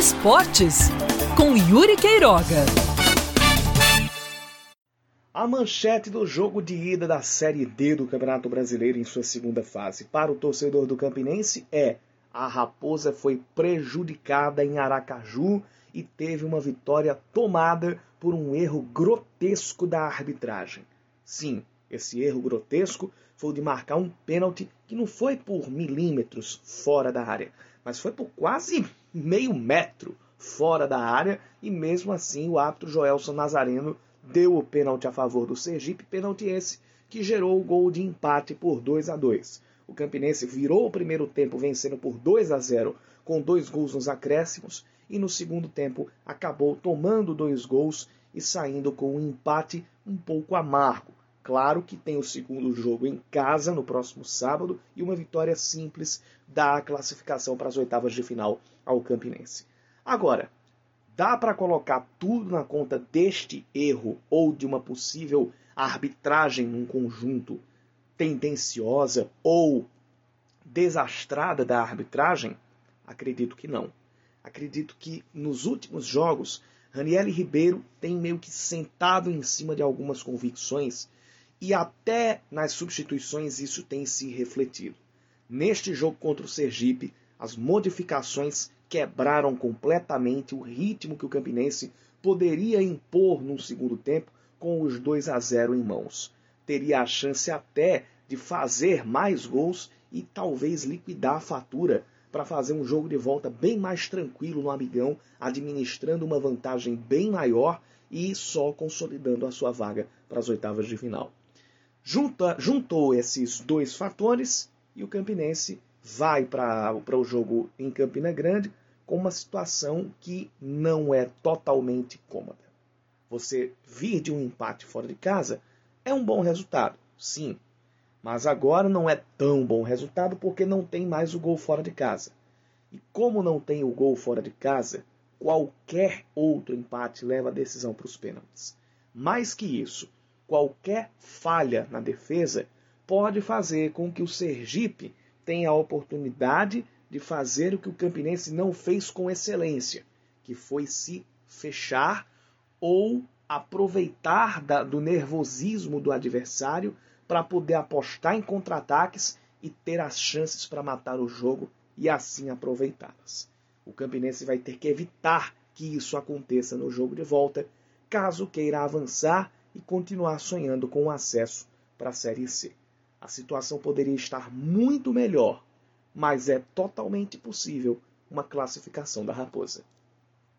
Esportes com Yuri Queiroga. A manchete do jogo de ida da Série D do Campeonato Brasileiro em sua segunda fase para o torcedor do Campinense é: a Raposa foi prejudicada em Aracaju e teve uma vitória tomada por um erro grotesco da arbitragem. Sim, esse erro grotesco foi o de marcar um pênalti que não foi por milímetros fora da área, mas foi por quase meio metro fora da área e mesmo assim o árbitro Joelson Nazareno deu o pênalti a favor do Sergipe, pênalti esse que gerou o gol de empate por 2 a 2. O Campinense virou o primeiro tempo vencendo por 2 a 0 com dois gols nos acréscimos e no segundo tempo acabou tomando dois gols e saindo com um empate um pouco amargo. Claro que tem o segundo jogo em casa no próximo sábado e uma vitória simples dá a classificação para as oitavas de final ao Campinense. Agora, Dá para colocar tudo na conta deste erro ou de uma possível arbitragem num conjunto tendenciosa ou desastrada da arbitragem? Acredito que não. Acredito que nos últimos jogos, Raniele Ribeiro tem meio que sentado em cima de algumas convicções e até nas substituições isso tem se refletido. Neste jogo contra o Sergipe, as modificações quebraram completamente o ritmo que o Campinense poderia impor num segundo tempo com os 2 a 0 em mãos. Teria a chance até de fazer mais gols e talvez liquidar a fatura para fazer um jogo de volta bem mais tranquilo no Amigão, administrando uma vantagem bem maior e só consolidando a sua vaga para as oitavas de final. Junta, juntou esses dois fatores e o Campinense vai para o jogo em Campina Grande com uma situação que não é totalmente cômoda. Você vir de um empate fora de casa é um bom resultado, sim, mas agora não é tão bom resultado porque não tem mais o gol fora de casa. E como não tem o gol fora de casa, qualquer outro empate leva a decisão para os pênaltis. Mais que isso, qualquer falha na defesa pode fazer com que o Sergipe tem a oportunidade de fazer o que o Campinense não fez com excelência, que foi se fechar ou aproveitar da, do nervosismo do adversário para poder apostar em contra-ataques e ter as chances para matar o jogo e assim aproveitá-las. O Campinense vai ter que evitar que isso aconteça no jogo de volta, caso queira avançar e continuar sonhando com o acesso para a Série C. A situação poderia estar muito melhor, mas é totalmente possível uma classificação da Raposa.